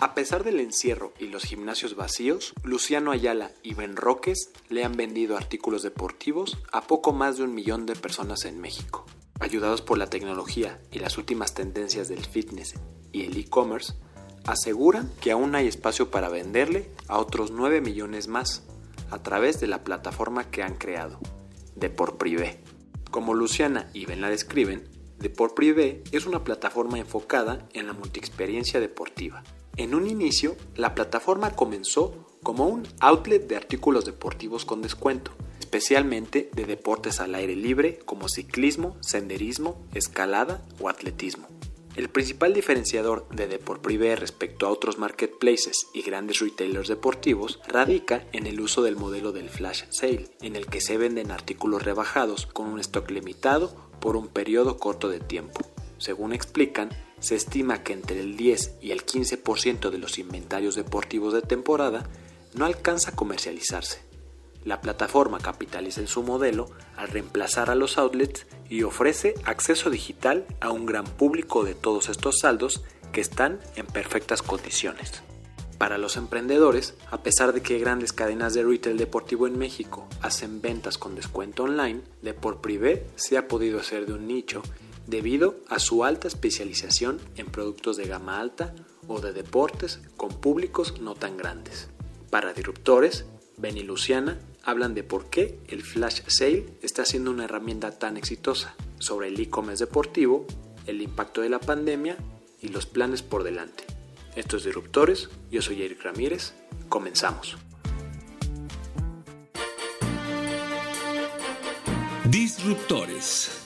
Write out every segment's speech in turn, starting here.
A pesar del encierro y los gimnasios vacíos, Luciano Ayala y Ben Roques le han vendido artículos deportivos a poco más de un millón de personas en México. Ayudados por la tecnología y las últimas tendencias del fitness y el e-commerce, aseguran que aún hay espacio para venderle a otros 9 millones más a través de la plataforma que han creado, Deport Privé. Como Luciana y Ben la describen, Deport Privé es una plataforma enfocada en la multiexperiencia deportiva. En un inicio, la plataforma comenzó como un outlet de artículos deportivos con descuento, especialmente de deportes al aire libre como ciclismo, senderismo, escalada o atletismo. El principal diferenciador de Deport respecto a otros marketplaces y grandes retailers deportivos radica en el uso del modelo del flash sale, en el que se venden artículos rebajados con un stock limitado por un periodo corto de tiempo. Según explican, se estima que entre el 10 y el 15% de los inventarios deportivos de temporada no alcanza a comercializarse. La plataforma capitaliza en su modelo al reemplazar a los outlets y ofrece acceso digital a un gran público de todos estos saldos que están en perfectas condiciones. Para los emprendedores, a pesar de que grandes cadenas de retail deportivo en México hacen ventas con descuento online, Deport Privé se ha podido hacer de un nicho debido a su alta especialización en productos de gama alta o de deportes con públicos no tan grandes. Para disruptores, Ben y Luciana hablan de por qué el flash sale está siendo una herramienta tan exitosa, sobre el e-commerce deportivo, el impacto de la pandemia y los planes por delante. Estos disruptores, yo soy Eric Ramírez, comenzamos. Disruptores.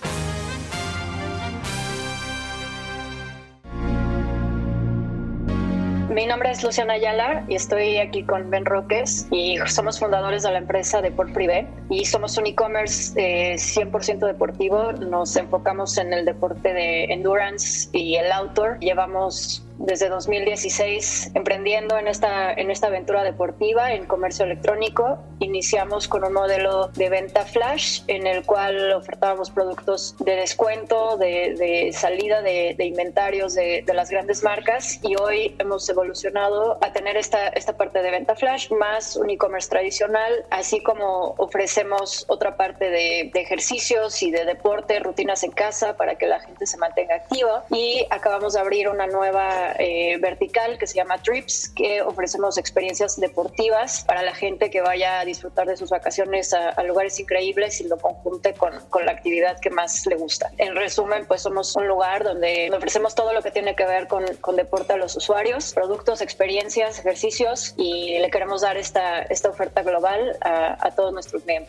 Mi nombre es Luciana Ayala y estoy aquí con Ben Roques y somos fundadores de la empresa Deport Privé y somos un e-commerce eh, 100% deportivo. Nos enfocamos en el deporte de endurance y el outdoor. Llevamos desde 2016 emprendiendo en esta, en esta aventura deportiva en comercio electrónico. Iniciamos con un modelo de venta flash en el cual ofertábamos productos de descuento, de, de salida de, de inventarios de, de, las grandes marcas y hoy hemos evolucionado a tener esta, esta parte de venta flash más un e-commerce tradicional, así como ofrecemos otra parte de, de ejercicios y de deporte, rutinas en casa para que la gente se mantenga activa y acabamos de abrir una nueva eh, vertical que se llama Trips, que ofrecemos experiencias deportivas para la gente que vaya a disfrutar de sus vacaciones a, a lugares increíbles y lo conjunte con, con, la actividad que más le gusta. En resumen, pues somos un lugar donde ofrecemos todo lo que tiene que ver con, con deporte a los usuarios, productos, experiencias, ejercicios y le queremos dar esta, esta oferta global a, a todos nuestros miembros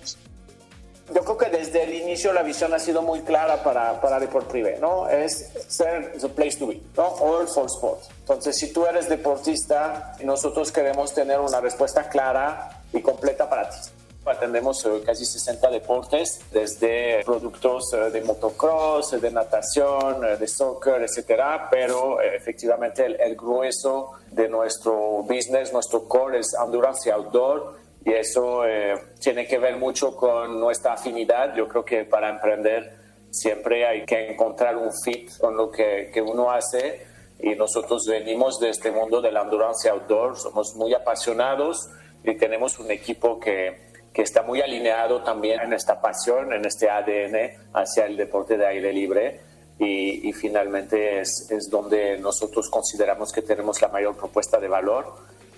yo creo que desde el inicio la visión ha sido muy clara para, para Deport Privé, ¿no? Es ser the place to be, ¿no? All for sports. Entonces, si tú eres deportista, nosotros queremos tener una respuesta clara y completa para ti. Atendemos casi 60 deportes, desde productos de motocross, de natación, de soccer, etcétera, pero efectivamente el, el grueso de nuestro business, nuestro core es endurance y outdoor y eso eh, tiene que ver mucho con nuestra afinidad. Yo creo que para emprender siempre hay que encontrar un fit con lo que, que uno hace y nosotros venimos de este mundo de la endurance outdoor, somos muy apasionados y tenemos un equipo que, que está muy alineado también en esta pasión, en este ADN hacia el deporte de aire libre. Y, y finalmente es, es donde nosotros consideramos que tenemos la mayor propuesta de valor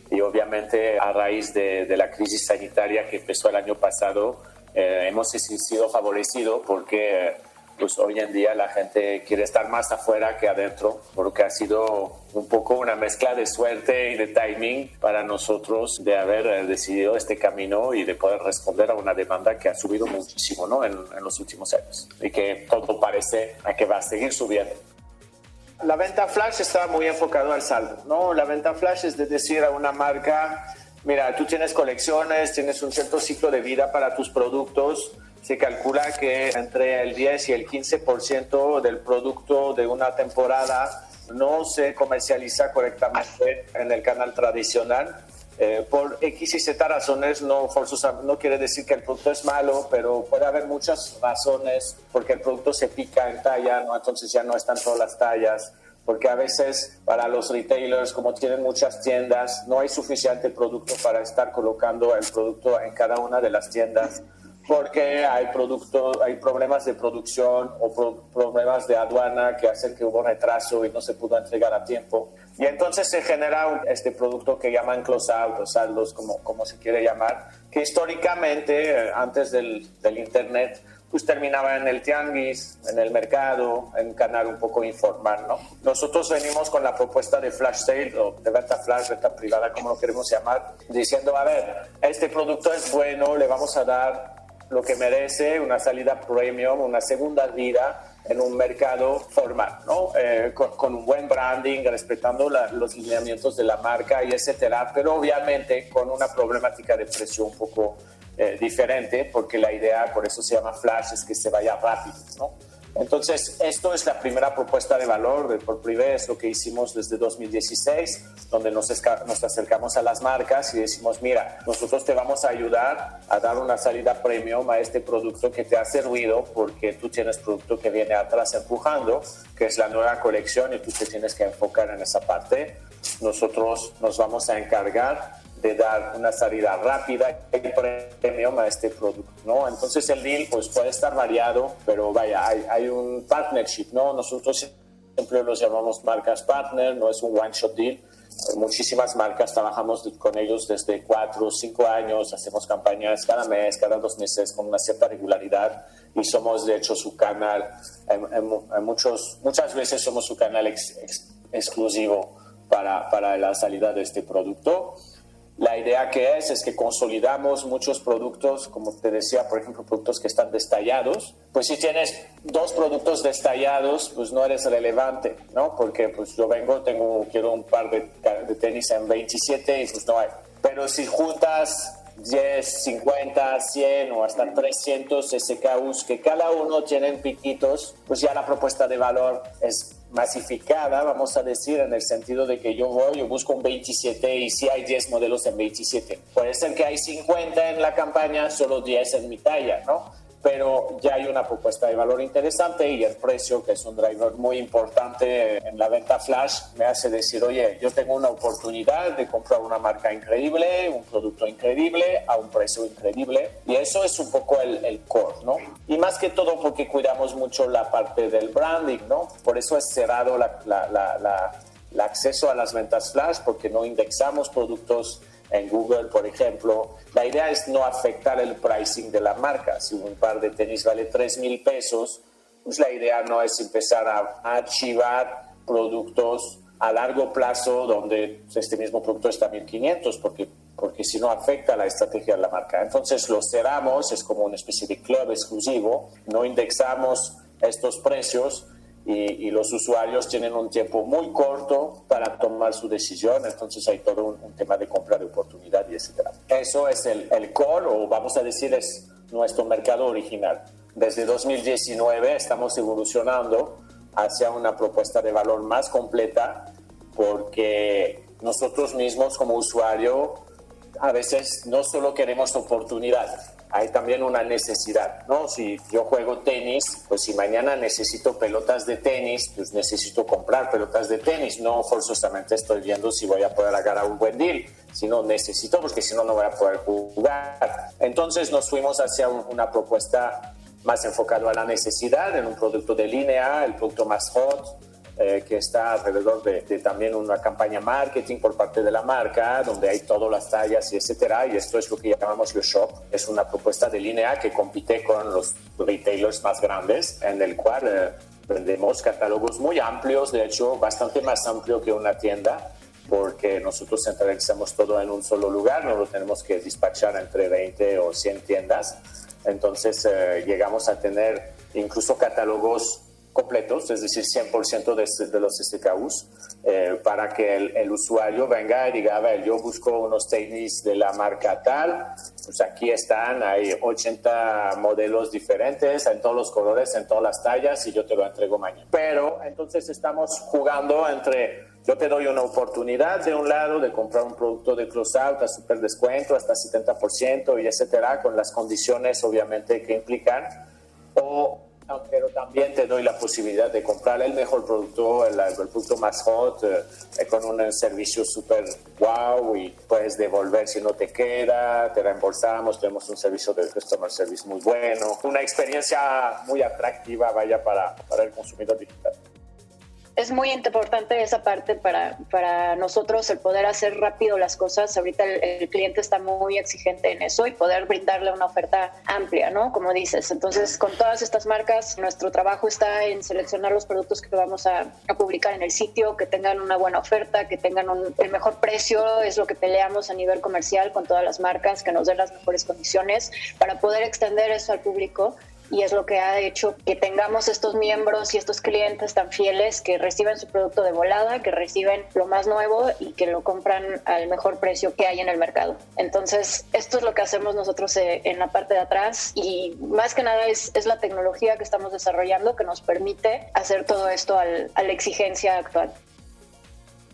y obviamente a raíz de, de, la crisis sanitaria que empezó el año pasado, eh, hemos sido favorecidos porque pues hoy en día la gente quiere estar más afuera que adentro, porque ha sido un poco una mezcla de suerte y de timing para nosotros de haber eh, decidido este camino y de poder responder a una demanda que ha subido muchísimo ¿no? en, en los últimos años y que todo parece a que va a seguir subiendo. La venta flash está muy enfocado al saldo, ¿no? La venta flash es de decir a una marca, mira, tú tienes colecciones, tienes un cierto ciclo de vida para tus productos, se calcula que entre el 10 y el 15% del producto de una temporada no se comercializa correctamente en el canal tradicional. Eh, por X y Z razones, no, no quiere decir que el producto es malo, pero puede haber muchas razones porque el producto se pica en talla, ¿no? entonces ya no están todas las tallas porque a veces para los retailers, como tienen muchas tiendas, no hay suficiente producto para estar colocando el producto en cada una de las tiendas porque hay productos, hay problemas de producción o problemas de aduana que hacen que hubo retraso y no se pudo entregar a tiempo. Y entonces se genera este producto que llaman close-out o saldos, como, como se quiere llamar, que históricamente, eh, antes del, del Internet, pues terminaba en el tianguis, en el mercado, en canal un poco informal, ¿no? Nosotros venimos con la propuesta de flash sale o de venta flash, venta privada, como lo queremos llamar, diciendo, a ver, este producto es bueno, le vamos a dar lo que merece una salida premium, una segunda vida en un mercado formal, ¿no? Eh, con, un buen branding, respetando los lineamientos de la marca y etcétera, pero obviamente con una problemática de precio un poco eh, diferente, porque la idea, por eso se llama flash, es que se vaya rápido, ¿no? Entonces, esto es la primera propuesta de valor de por privé, es lo que hicimos desde 2016, donde nos, nos acercamos a las marcas y decimos, mira, nosotros te vamos a ayudar a dar una salida premium a este producto que te ha servido porque tú tienes producto que viene atrás empujando, que es la nueva colección y tú te tienes que enfocar en esa parte. Nosotros nos vamos a encargar de dar una salida rápida y premium a este producto, ¿no? Entonces el deal pues puede estar variado, pero vaya, hay, hay un partnership, ¿no? Nosotros siempre los llamamos marcas partner, no es un one-shot deal. Muchísimas marcas trabajamos con ellos desde cuatro o cinco años, hacemos campañas cada mes, cada dos meses con una cierta regularidad y somos de hecho su canal, en, muchos, muchas veces somos su canal exclusivo para, para la salida de este producto. La idea que es es que consolidamos muchos productos, como te decía, por ejemplo, productos que están destallados. Pues si tienes dos productos destallados, pues no eres relevante, ¿no? Porque pues yo vengo, tengo, quiero un par de, de tenis en 27 y pues no hay. Pero si juntas 10, 50, 100 o hasta 300 SKUs que cada uno tienen piquitos, pues ya la propuesta de valor es masificada, vamos a decir, en el sentido de que yo voy, yo busco un 27 y si hay 10 modelos en 27. Puede ser que hay 50 en la campaña, solo 10 en mi talla, ¿no? Pero ya hay una propuesta de valor interesante y el precio, que es un driver muy importante en la venta flash, me hace decir, oye, yo tengo una oportunidad de comprar una marca increíble, un producto increíble, a un precio increíble. Y eso es un poco el, el core, ¿no? Y más que todo porque cuidamos mucho la parte del branding, ¿no? Por eso es cerrado la, la, la, el acceso a las ventas flash, porque no indexamos productos en Google, por ejemplo, la idea es no afectar el pricing de la marca. Si un par de tenis vale 3 mil pesos, pues la idea no es empezar a archivar productos a largo plazo donde este mismo producto está a 1500, porque, porque si no afecta la estrategia de la marca. Entonces lo cerramos, es como una especie de club exclusivo, no indexamos estos precios y, los usuarios tienen un tiempo muy corto para tomar su decisión, entonces hay todo un, tema de compra de oportunidad y etc. Eso es el, el core, o vamos a decir, es nuestro mercado original. Desde 2019 estamos evolucionando hacia una propuesta de valor más completa porque nosotros mismos como usuario a veces no solo queremos oportunidad, hay también una necesidad, ¿no? Si yo juego tenis, pues si mañana necesito pelotas de tenis, pues necesito comprar pelotas de tenis, no forzosamente estoy viendo si voy a poder agarrar un buen deal, sino necesito porque si no, no voy a poder jugar. Entonces nos fuimos hacia una propuesta más enfocada a la necesidad, en un producto de línea, el producto más hot, eh, que está alrededor de, también una campaña marketing por parte de la marca, donde hay todas las tallas y etcétera. Y esto es lo que llamamos Your Shop. Es una propuesta de línea que compite con los retailers más grandes, en el cual eh, vendemos catálogos muy amplios, de hecho, bastante más amplio que una tienda porque nosotros centralizamos todo en un solo lugar, no lo tenemos que despachar entre 20 o 100 tiendas. Entonces eh, llegamos a tener incluso catálogos completos, es decir, 100% de, de, los SKUs, eh, para que el, usuario venga y diga, a ver, yo busco unos tenis de la marca tal, pues aquí están, hay 80 modelos diferentes, en todos los colores, en todas las tallas, y yo te lo entrego mañana. Pero entonces estamos jugando entre yo te doy una oportunidad de un lado de comprar un producto de closeout a super descuento, hasta 70% y etcétera, con las condiciones obviamente que implican. O, pero también te doy la posibilidad de comprar el mejor producto, el, producto más hot, eh, con un servicio súper wow y puedes devolver si no te queda, te reembolsamos, tenemos un servicio de customer service muy bueno. Una experiencia muy atractiva, vaya, para, para el consumidor digital es muy importante esa parte para, para nosotros, el poder hacer rápido las cosas. Ahorita el, cliente está muy exigente en eso y poder brindarle una oferta amplia, ¿no? Como dices. Entonces, con todas estas marcas, nuestro trabajo está en seleccionar los productos que vamos a, publicar en el sitio, que tengan una buena oferta, que tengan el mejor precio. Es lo que peleamos a nivel comercial con todas las marcas, que nos den las mejores condiciones para poder extender eso al público y es lo que ha hecho que tengamos estos miembros y estos clientes tan fieles que reciben su producto de volada, que reciben lo más nuevo y que lo compran al mejor precio que hay en el mercado. Entonces, esto es lo que hacemos nosotros eh, en la parte de atrás y más que nada es, es la tecnología que estamos desarrollando que nos permite hacer todo esto al, a la exigencia actual.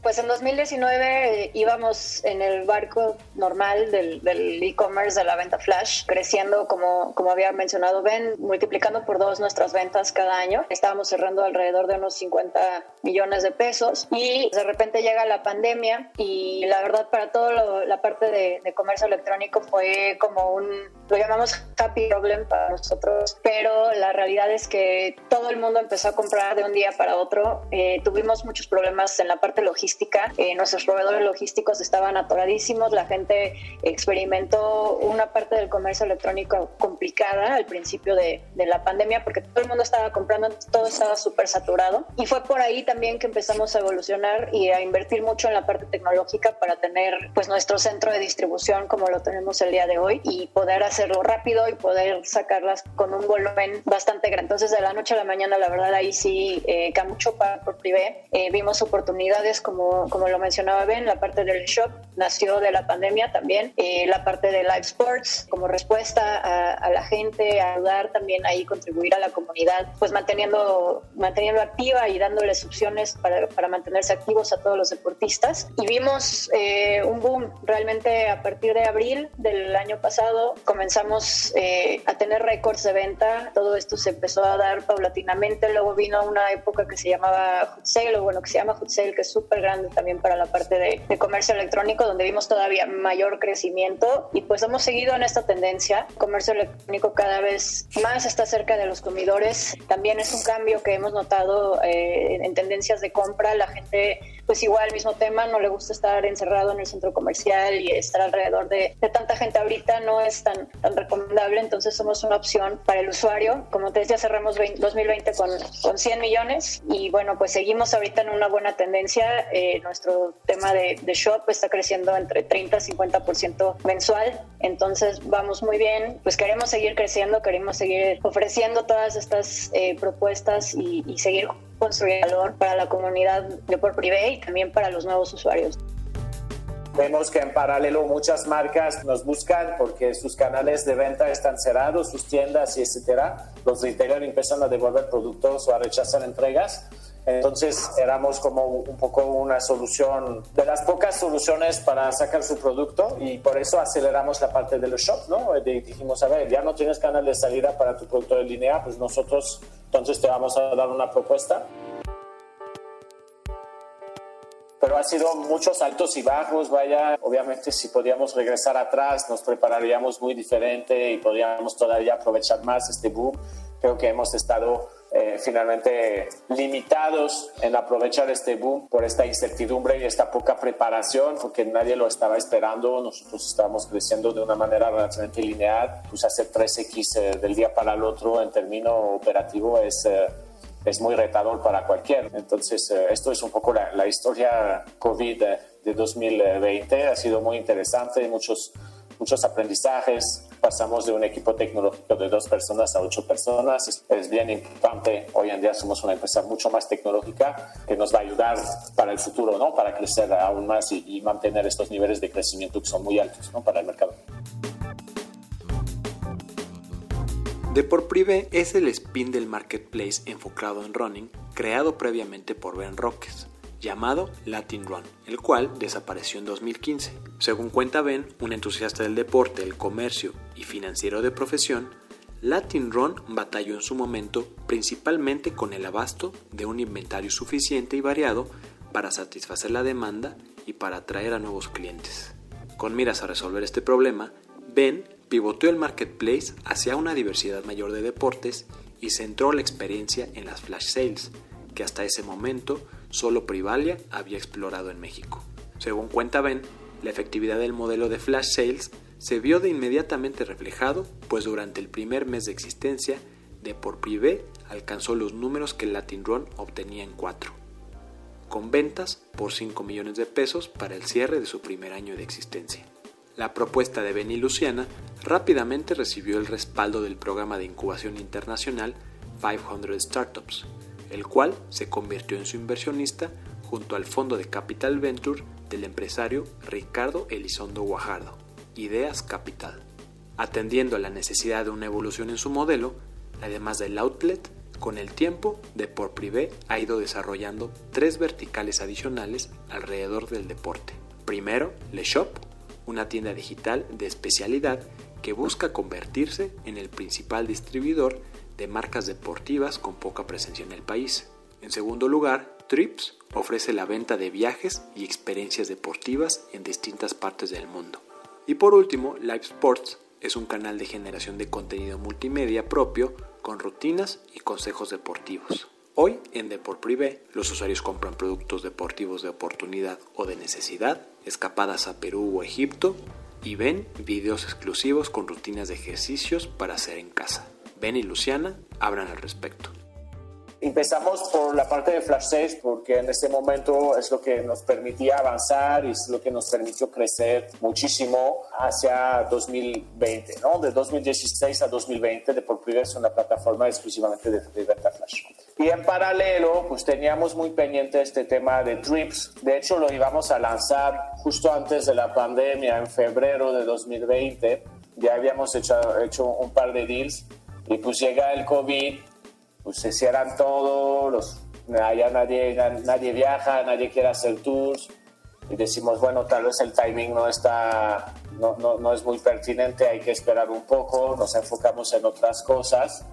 Pues en 2019 eh, íbamos en el barco normal del e-commerce de la venta flash, creciendo como, como había mencionado Ben, multiplicando por dos nuestras ventas cada año. Estábamos cerrando alrededor de unos 50 millones de pesos y de repente llega la pandemia y la verdad para toda la parte de, comercio electrónico fue como un, lo llamamos happy problem para nosotros, pero la realidad es que todo el mundo empezó a comprar de un día para otro. Eh, tuvimos muchos problemas en la parte logística eh, nuestros proveedores logísticos estaban atoradísimos, la gente experimentó una parte del comercio electrónico complicada al principio de, la pandemia porque todo el mundo estaba comprando, todo estaba súper saturado. Y fue por ahí también que empezamos a evolucionar y a invertir mucho en la parte tecnológica para tener pues nuestro centro de distribución como lo tenemos el día de hoy y poder hacerlo rápido y poder sacarlas con un volumen bastante grande. Entonces de la noche a la mañana la verdad ahí sí eh, mucho para por privé eh, vimos oportunidades como como, lo mencionaba Ben, la parte del shop nació de la pandemia también, eh, la parte de live sports como respuesta a, la gente, a ayudar también ahí, contribuir a la comunidad, pues manteniendo, manteniendo activa y dándoles opciones para, para mantenerse activos a todos los deportistas. Y vimos eh, un boom realmente a partir de abril del año pasado, comenzamos eh, a tener récords de venta, todo esto se empezó a dar paulatinamente, luego vino una época que se llamaba Hot Sale, o bueno, que se llama Hot Sale, que es súper grande también para la parte de, comercio electrónico, donde vimos todavía mayor crecimiento y pues hemos seguido en esta tendencia. comercio electrónico cada vez más está cerca de los comedores. También es un cambio que hemos notado eh, en tendencias de compra. La gente pues igual el mismo tema, no le gusta estar encerrado en el centro comercial y estar alrededor de, tanta gente ahorita no es tan, recomendable, entonces somos una opción para el usuario. Como te decía, cerramos 2020 con, con 100 millones y bueno, pues seguimos ahorita en una buena tendencia. Eh, nuestro tema de, de, shop está creciendo entre 30 y 50% mensual, entonces vamos muy bien, pues queremos seguir creciendo, queremos seguir ofreciendo todas estas eh, propuestas y seguir construir valor para la comunidad de por privé y también para los nuevos usuarios. Vemos que en paralelo muchas marcas nos buscan porque sus canales de venta están cerrados, sus tiendas y etcétera. Los retailers empiezan a devolver productos o a rechazar entregas. Entonces éramos como un poco una solución, de las pocas soluciones para sacar su producto y por eso aceleramos la parte de los shops, ¿no? dijimos, a ver, ya no tienes canal de salida para tu producto de línea, pues nosotros entonces te vamos a dar una propuesta. Pero ha sido muchos altos y bajos, vaya, obviamente si podíamos regresar atrás nos prepararíamos muy diferente y podríamos todavía aprovechar más este boom. Creo que hemos estado eh, finalmente limitados en aprovechar este boom por esta incertidumbre y esta poca preparación, porque nadie lo estaba esperando. Nosotros estábamos creciendo de una manera relativamente lineal. Pues hacer 3X eh, del día para el otro en término operativo es eh, es muy retador para cualquier. Entonces, esto es un poco la, la historia COVID de 2020. Ha sido muy interesante, muchos, muchos aprendizajes. Pasamos de un equipo tecnológico de dos personas a ocho personas. Es, bien importante. Hoy en día somos una empresa mucho más tecnológica que nos va a ayudar para el futuro, ¿no? Para crecer aún más y, mantener estos niveles de crecimiento que son muy altos, ¿no? Para el mercado. Deport Privé es el spin del marketplace enfocado en running creado previamente por Ben Roques llamado Latin Run, el cual desapareció en 2015. Según cuenta Ben, un entusiasta del deporte, el comercio y financiero de profesión, Latin Run batalló en su momento principalmente con el abasto de un inventario suficiente y variado para satisfacer la demanda y para atraer a nuevos clientes. Con miras a resolver este problema, Ben pivoteó el marketplace hacia una diversidad mayor de deportes y centró la experiencia en las flash sales, que hasta ese momento solo Privalia había explorado en México. Según cuenta Ben, la efectividad del modelo de flash sales se vio de inmediatamente reflejado, pues durante el primer mes de existencia, de por privé alcanzó los números que Latin Run obtenía en 4, con ventas por 5 millones de pesos para el cierre de su primer año de existencia. La propuesta de Ben y Luciana rápidamente recibió el respaldo del programa de incubación internacional 500 Startups, el cual se convirtió en su inversionista junto al fondo de Capital Venture del empresario Ricardo Elizondo Guajardo, Ideas Capital. Atendiendo a la necesidad de una evolución en su modelo, además del outlet, con el tiempo, Deport Privé ha ido desarrollando tres verticales adicionales alrededor del deporte. Primero, Le Shop, una tienda digital de especialidad que busca convertirse en el principal distribuidor de marcas deportivas con poca presencia en el país. En segundo lugar, Trips ofrece la venta de viajes y experiencias deportivas en distintas partes del mundo. Y por último, Live Sports es un canal de generación de contenido multimedia propio con rutinas y consejos deportivos. Hoy en Deport Privé los usuarios compran productos deportivos de oportunidad o de necesidad, escapadas a Perú o Egipto y ven videos exclusivos con rutinas de ejercicios para hacer en casa. Ben y Luciana hablan al respecto. Empezamos por la parte de Flash 6 porque en ese momento es lo que nos permitía avanzar y es lo que nos permitió crecer muchísimo hacia 2020, ¿no? De 2016 a 2020 de por primera es una plataforma exclusivamente de, de venta Flash. Y en paralelo, pues teníamos muy pendiente este tema de Trips. De hecho, lo íbamos a lanzar justo antes de la pandemia, en febrero de 2020. Ya habíamos hecho, hecho un par de deals y pues llega el COVID, pues se cierran todos, los, ya nadie, nadie viaja, nadie quiere hacer tours. Y decimos, bueno, tal vez el timing no está, no, no, no es muy pertinente, hay que esperar un poco, nos enfocamos en otras cosas.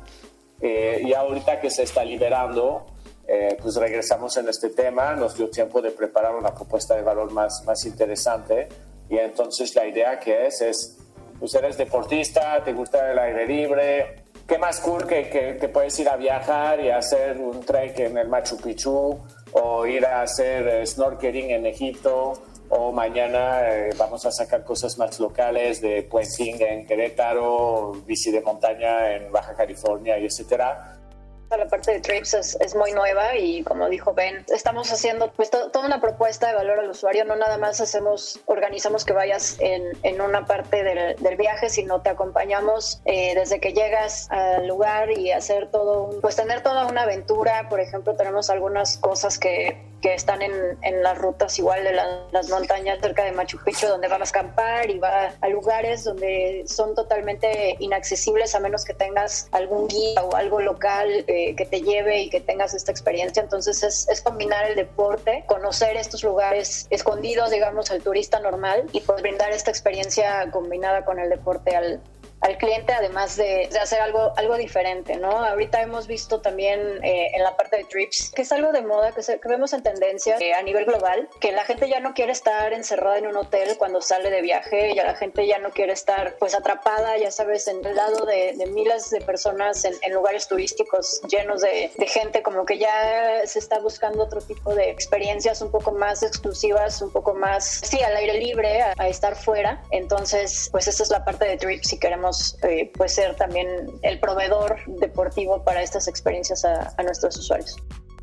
Eh, y ahorita que se está liberando, eh, pues regresamos en este tema, nos dio tiempo de preparar una propuesta de valor más, más interesante. Y entonces la idea que es, es, pues eres deportista, te gusta el aire libre, qué más cool que, que, puedes ir a viajar y hacer un trek en el Machu Picchu o ir a hacer eh, snorkeling en Egipto. O mañana eh, vamos a sacar cosas más locales de puenting en Querétaro, bici de montaña en Baja California y etcétera la parte de Trips es, muy nueva y como dijo Ben, estamos haciendo pues toda una propuesta de valor al usuario, no nada más hacemos, organizamos que vayas en, en una parte del, del, viaje, sino te acompañamos eh, desde que llegas al lugar y hacer todo, pues tener toda una aventura, por ejemplo, tenemos algunas cosas que que están en, en, las rutas igual de las montañas cerca de Machu Picchu, donde vas a acampar y va a lugares donde son totalmente inaccesibles a menos que tengas algún guía o algo local eh, que te lleve y que tengas esta experiencia. Entonces es, es, combinar el deporte, conocer estos lugares escondidos, digamos, al turista normal y pues brindar esta experiencia combinada con el deporte al, al cliente, además de, hacer algo, algo diferente, ¿no? Ahorita hemos visto también eh, en la parte de trips, que es algo de moda, que, se, que vemos en tendencia eh, a nivel global, que la gente ya no quiere estar encerrada en un hotel cuando sale de viaje, ya la gente ya no quiere estar pues atrapada, ya sabes, en el lado de, miles de personas en, lugares turísticos llenos de, gente, como que ya se está buscando otro tipo de experiencias un poco más exclusivas, un poco más, sí, al aire libre, a, estar fuera. Entonces, pues esa es la parte de trips si queremos eh, pues ser también el proveedor deportivo para estas experiencias a, nuestros usuarios.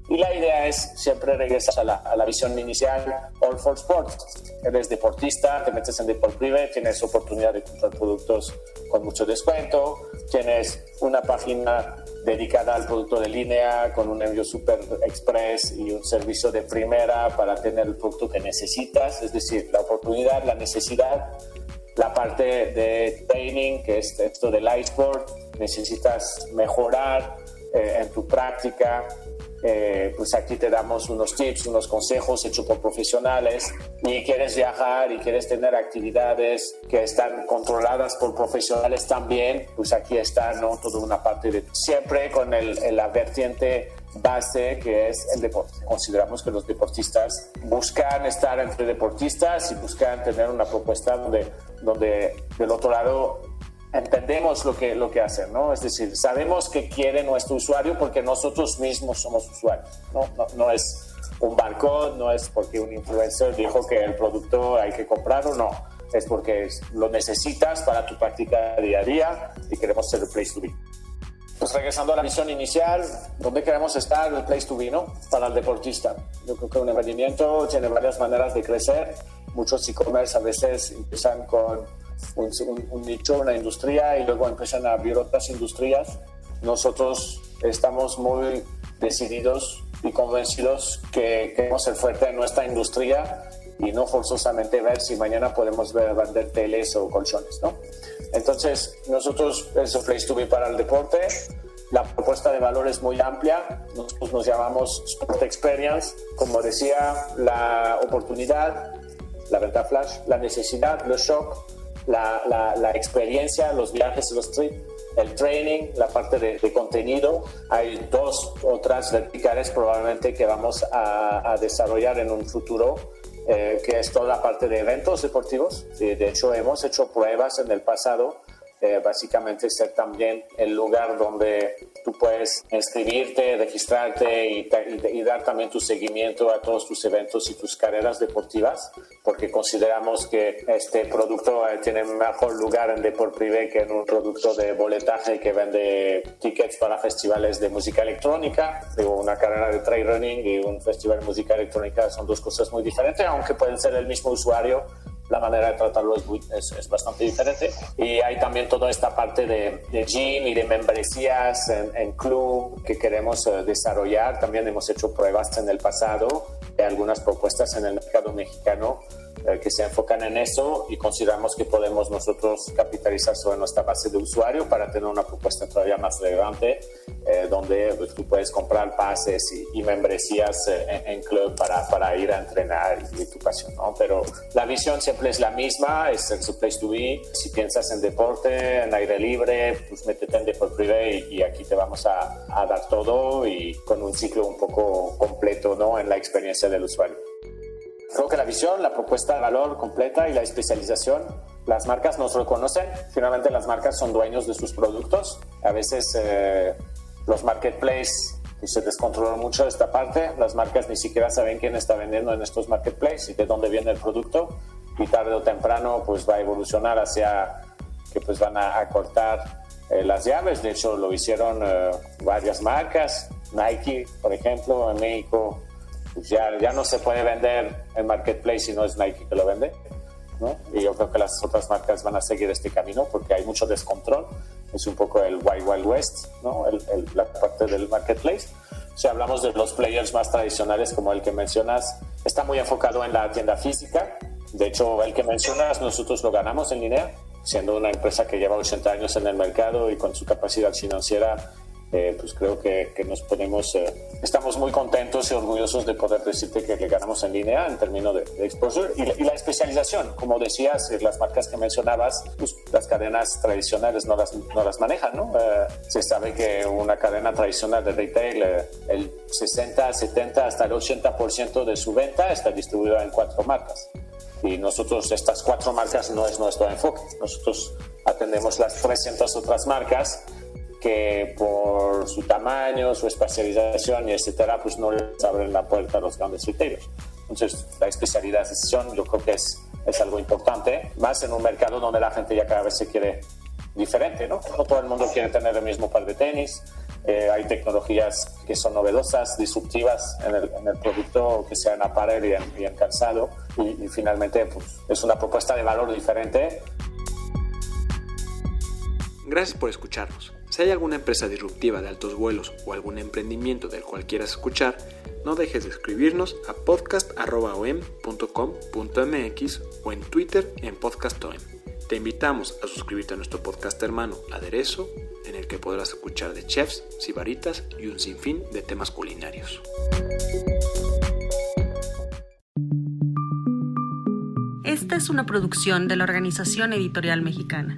Y la idea es siempre regresar a la, a la, visión inicial, All for Sports. Eres deportista, te metes en Deport Privé, tienes oportunidad de comprar productos con mucho descuento, tienes una página dedicada al producto de línea con un envío super express y un servicio de primera para tener el producto que necesitas, es decir, la oportunidad, la necesidad la parte de training, que es esto del iceberg, necesitas mejorar eh, en tu práctica, eh, pues aquí te damos unos tips, unos consejos hechos por profesionales y quieres viajar y quieres tener actividades que están controladas por profesionales también, pues aquí está ¿no? toda una parte de siempre con el, la vertiente base que es el deporte. Consideramos que los deportistas buscan estar entre deportistas y buscan tener una propuesta donde, donde del otro lado entendemos lo que, lo que hacen, ¿no? Es decir, sabemos que quiere nuestro usuario porque nosotros mismos somos usuarios, ¿no? No, es un barco, no es porque un influencer dijo que el producto hay que comprarlo, no. Es porque lo necesitas para tu práctica día a día y queremos ser el place to be. Pues regresando a la visión inicial, ¿dónde queremos estar? El place to be, ¿no? Para el deportista. Yo creo que un emprendimiento tiene varias maneras de crecer. Muchos e-commerce a veces empiezan con un, nicho, una industria y luego empiezan a abrir otras industrias. Nosotros estamos muy decididos y convencidos que queremos ser fuerte en nuestra industria y no forzosamente ver si mañana podemos vender teles o colchones, ¿no? Entonces, nosotros es un place to be para el deporte. La propuesta de valor es muy amplia. Nosotros nos llamamos Sport Experience. Como decía, la oportunidad, la venta flash, la necesidad, los shock, la, experiencia, los viajes, los trips, el training, la parte de, contenido. Hay dos otras verticales probablemente que vamos a desarrollar en un futuro, eh, que es toda la parte de eventos deportivos. De hecho, hemos hecho pruebas en el pasado eh, básicamente ser también el lugar donde tú puedes inscribirte, registrarte y, dar también tu seguimiento a todos tus eventos y tus carreras deportivas, porque consideramos que este producto eh, tiene mejor lugar en Deport Privé que en un producto de boletaje que vende tickets para festivales de música electrónica. Digo, una carrera de trail running y un festival de música electrónica son dos cosas muy diferentes, aunque pueden ser el mismo usuario la manera de tratarlo es, es, bastante diferente. Y hay también toda esta parte de, de gym y de membresías en, en club que queremos eh, desarrollar. También hemos hecho pruebas en el pasado de algunas propuestas en el mercado mexicano que se enfocan en eso y consideramos que podemos nosotros capitalizar sobre nuestra base de usuario para tener una propuesta todavía más relevante eh, donde pues, tú puedes comprar pases y, membresías eh, en, club para, para, ir a entrenar y, tu pasión, ¿no? Pero la visión siempre es la misma, es el place to be. Si piensas en deporte, en aire libre, pues métete en Deport Privé y, y, aquí te vamos a, a dar todo y con un ciclo un poco completo, ¿no? En la experiencia del usuario. Creo que la visión, la propuesta de valor completa y la especialización, las marcas nos reconocen. Finalmente las marcas son dueños de sus productos. A veces eh, los marketplaces pues, se descontrolan mucho esta parte. Las marcas ni siquiera saben quién está vendiendo en estos marketplaces y de dónde viene el producto. Y tarde o temprano pues va a evolucionar hacia que pues van a, cortar eh, las llaves. De hecho lo hicieron eh, varias marcas. Nike, por ejemplo, en México pues ya, ya no se puede vender en Marketplace si no es Nike que lo vende. ¿no? Y yo creo que las otras marcas van a seguir este camino porque hay mucho descontrol. Es un poco el Wild Wild West, ¿no? La parte del Marketplace. Si hablamos de los players más tradicionales como el que mencionas, está muy enfocado en la tienda física. De hecho, el que mencionas, nosotros lo ganamos en línea, siendo una empresa que lleva 80 años en el mercado y con su capacidad financiera eh, pues creo que, que nos podemos, eh, estamos muy contentos y orgullosos de poder decirte que, le ganamos en línea en términos de, exposure y, la especialización. Como decías, eh, las marcas que mencionabas, pues las cadenas tradicionales no las, no las manejan, ¿no? se sabe que una cadena tradicional de retail, el 60, 70, hasta el 80% de su venta está distribuida en cuatro marcas. Y nosotros, estas cuatro marcas no es nuestro enfoque. Nosotros atendemos las 300 otras marcas que por su tamaño, su especialización etcétera, pues no les abren la puerta a los grandes retailers. Entonces, la especialización yo creo que es, es algo importante, más en un mercado donde la gente ya cada vez se quiere diferente, ¿no? No todo el mundo quiere tener el mismo par de tenis, eh, hay tecnologías que son novedosas, disruptivas en el, en el producto, que sea en apparel y en, y en calzado, y, y finalmente pues, es una propuesta de valor diferente. Gracias por escucharnos. Si hay alguna empresa disruptiva de altos vuelos o algún emprendimiento del cual quieras escuchar, no dejes de escribirnos a podcast.com.mx o en Twitter en podcastom. Te invitamos a suscribirte a nuestro podcast hermano Aderezo, en el que podrás escuchar de chefs, sibaritas y un sinfín de temas culinarios. Esta es una producción de la Organización Editorial Mexicana.